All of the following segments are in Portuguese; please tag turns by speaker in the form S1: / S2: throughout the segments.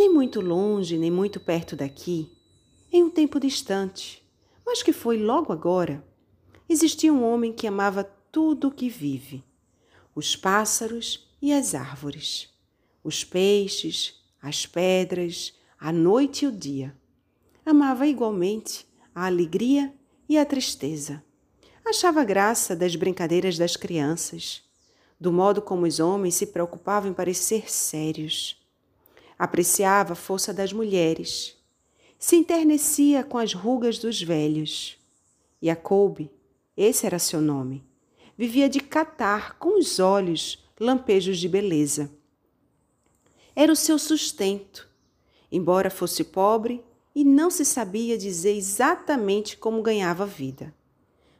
S1: Nem muito longe, nem muito perto daqui, em um tempo distante, mas que foi logo agora, existia um homem que amava tudo o que vive: os pássaros e as árvores, os peixes, as pedras, a noite e o dia. Amava igualmente a alegria e a tristeza. Achava graça das brincadeiras das crianças, do modo como os homens se preocupavam em parecer sérios apreciava a força das mulheres, se enternecia com as rugas dos velhos. Jacob, esse era seu nome, vivia de catar com os olhos lampejos de beleza. Era o seu sustento, embora fosse pobre e não se sabia dizer exatamente como ganhava vida.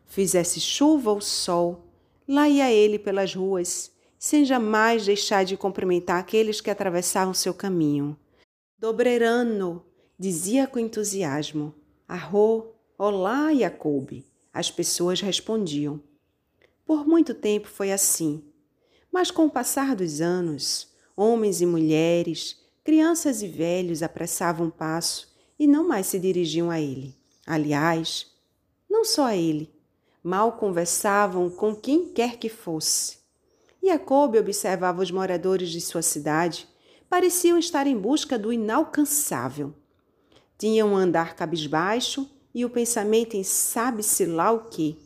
S1: Fizesse chuva ou sol, lá ia ele pelas ruas, sem jamais deixar de cumprimentar aqueles que atravessavam seu caminho. Dobrerano, dizia com entusiasmo. Arro, olá, Jacob. As pessoas respondiam. Por muito tempo foi assim. Mas com o passar dos anos, homens e mulheres, crianças e velhos apressavam o passo e não mais se dirigiam a ele. Aliás, não só a ele, mal conversavam com quem quer que fosse. Jacob observava os moradores de sua cidade. Pareciam estar em busca do inalcançável. Tinham um andar cabisbaixo e o pensamento em sabe-se lá o que.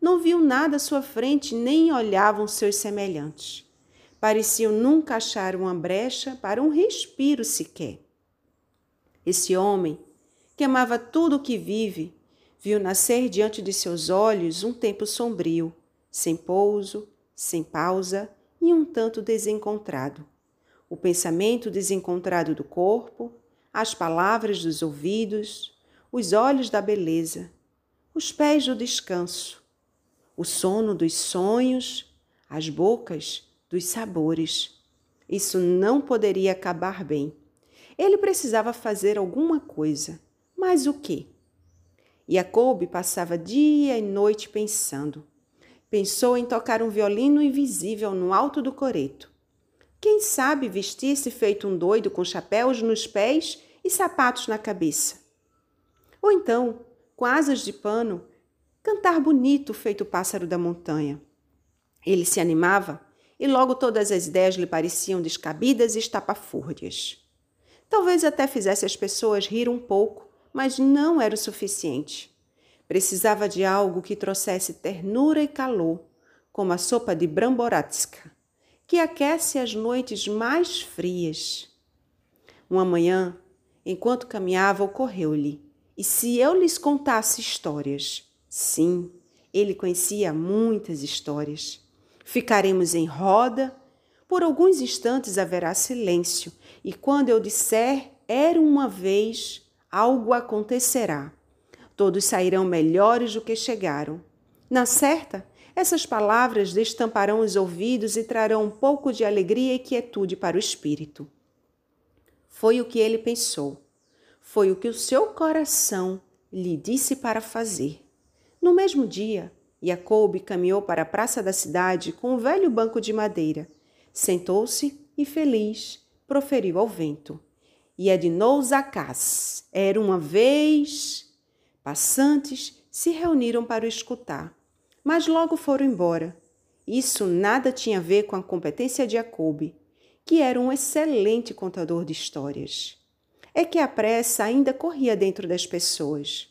S1: Não viam nada à sua frente nem olhavam seus semelhantes. Pareciam nunca achar uma brecha para um respiro sequer. Esse homem, que amava tudo o que vive, viu nascer diante de seus olhos um tempo sombrio, sem pouso, sem pausa e um tanto desencontrado. O pensamento desencontrado do corpo, as palavras dos ouvidos, os olhos da beleza, os pés do descanso, o sono dos sonhos, as bocas dos sabores. Isso não poderia acabar bem. Ele precisava fazer alguma coisa. Mas o quê? Jacob passava dia e noite pensando. Pensou em tocar um violino invisível no alto do coreto. Quem sabe vestir-se feito um doido com chapéus nos pés e sapatos na cabeça. Ou então, com asas de pano, cantar bonito feito o pássaro da montanha. Ele se animava e logo todas as ideias lhe pareciam descabidas e estapafúrdias. Talvez até fizesse as pessoas rir um pouco, mas não era o suficiente. Precisava de algo que trouxesse ternura e calor, como a sopa de bramboratska, que aquece as noites mais frias. Uma manhã, enquanto caminhava, ocorreu-lhe: e se eu lhes contasse histórias? Sim, ele conhecia muitas histórias. Ficaremos em roda. Por alguns instantes haverá silêncio, e quando eu disser era uma vez, algo acontecerá todos sairão melhores do que chegaram. Na certa, essas palavras destamparão os ouvidos e trarão um pouco de alegria e quietude para o espírito. Foi o que ele pensou. Foi o que o seu coração lhe disse para fazer. No mesmo dia, Jacob caminhou para a praça da cidade com um velho banco de madeira. Sentou-se e, feliz, proferiu ao vento. E de Nousacás. Era uma vez Passantes se reuniram para o escutar, mas logo foram embora. Isso nada tinha a ver com a competência de Jacob, que era um excelente contador de histórias. É que a pressa ainda corria dentro das pessoas.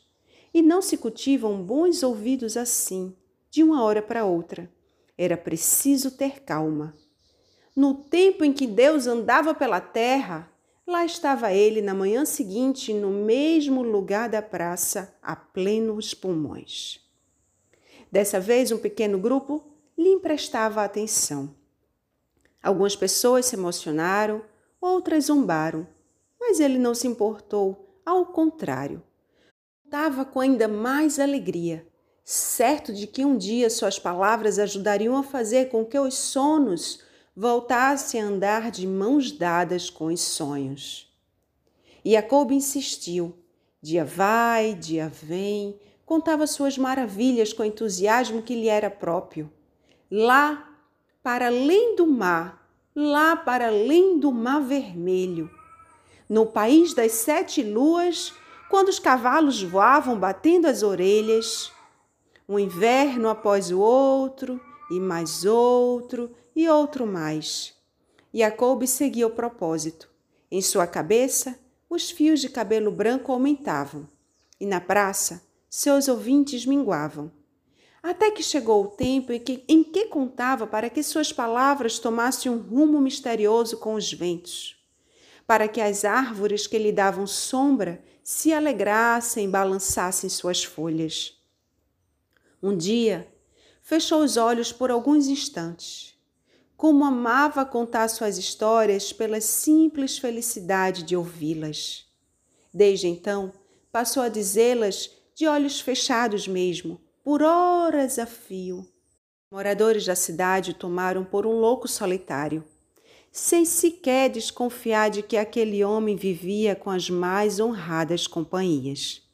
S1: E não se cultivam bons ouvidos assim, de uma hora para outra. Era preciso ter calma. No tempo em que Deus andava pela terra, Lá estava ele na manhã seguinte, no mesmo lugar da praça, a plenos pulmões. Dessa vez, um pequeno grupo lhe emprestava atenção. Algumas pessoas se emocionaram, outras zombaram, mas ele não se importou, ao contrário. Contava com ainda mais alegria, certo de que um dia suas palavras ajudariam a fazer com que os sonos voltassem a andar de mãos dadas com os sonhos. E Jacob insistiu. Dia vai, dia vem, contava suas maravilhas com entusiasmo que lhe era próprio. Lá, para além do mar, lá para além do mar vermelho, no país das sete luas, quando os cavalos voavam batendo as orelhas, um inverno após o outro, e mais outro, e outro mais. Jacob seguia o propósito. Em sua cabeça, os fios de cabelo branco aumentavam, e na praça, seus ouvintes minguavam. Até que chegou o tempo em que, em que contava para que suas palavras tomassem um rumo misterioso com os ventos, para que as árvores que lhe davam sombra se alegrassem e balançassem suas folhas. Um dia, fechou os olhos por alguns instantes. Como amava contar suas histórias pela simples felicidade de ouvi-las. Desde então, passou a dizê-las de olhos fechados mesmo, por horas a fio. Moradores da cidade o tomaram por um louco solitário, sem sequer desconfiar de que aquele homem vivia com as mais honradas companhias.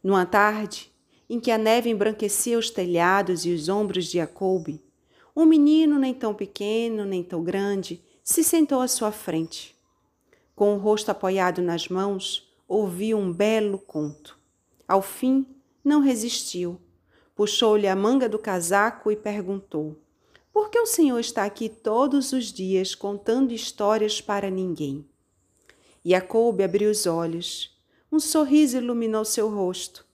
S1: Numa tarde, em que a neve embranquecia os telhados e os ombros de Jacob, um menino nem tão pequeno nem tão grande se sentou à sua frente. Com o rosto apoiado nas mãos, ouviu um belo conto. Ao fim, não resistiu. Puxou-lhe a manga do casaco e perguntou: Por que o senhor está aqui todos os dias contando histórias para ninguém? Jacob abriu os olhos. Um sorriso iluminou seu rosto.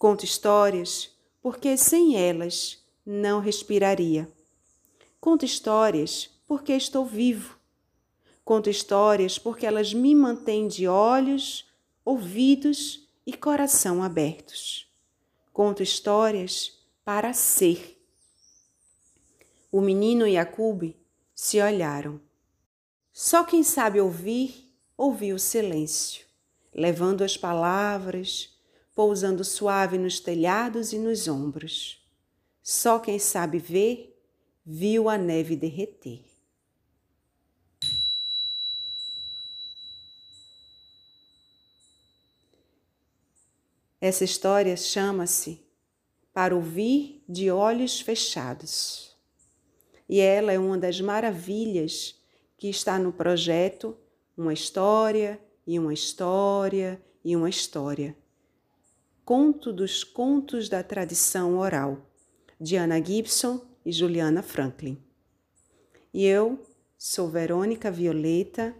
S1: Conto histórias porque sem elas não respiraria. Conto histórias porque estou vivo. Conto histórias porque elas me mantêm de olhos, ouvidos e coração abertos. Conto histórias para ser. O menino e a Cube se olharam. Só quem sabe ouvir, ouviu o silêncio, levando as palavras, pousando suave nos telhados e nos ombros. Só quem sabe ver, viu a neve derreter. Essa história chama-se Para ouvir de olhos fechados. E ela é uma das maravilhas que está no projeto Uma História e uma História e uma História Conto dos Contos da Tradição Oral, de Ana Gibson e Juliana Franklin. E eu sou Verônica Violeta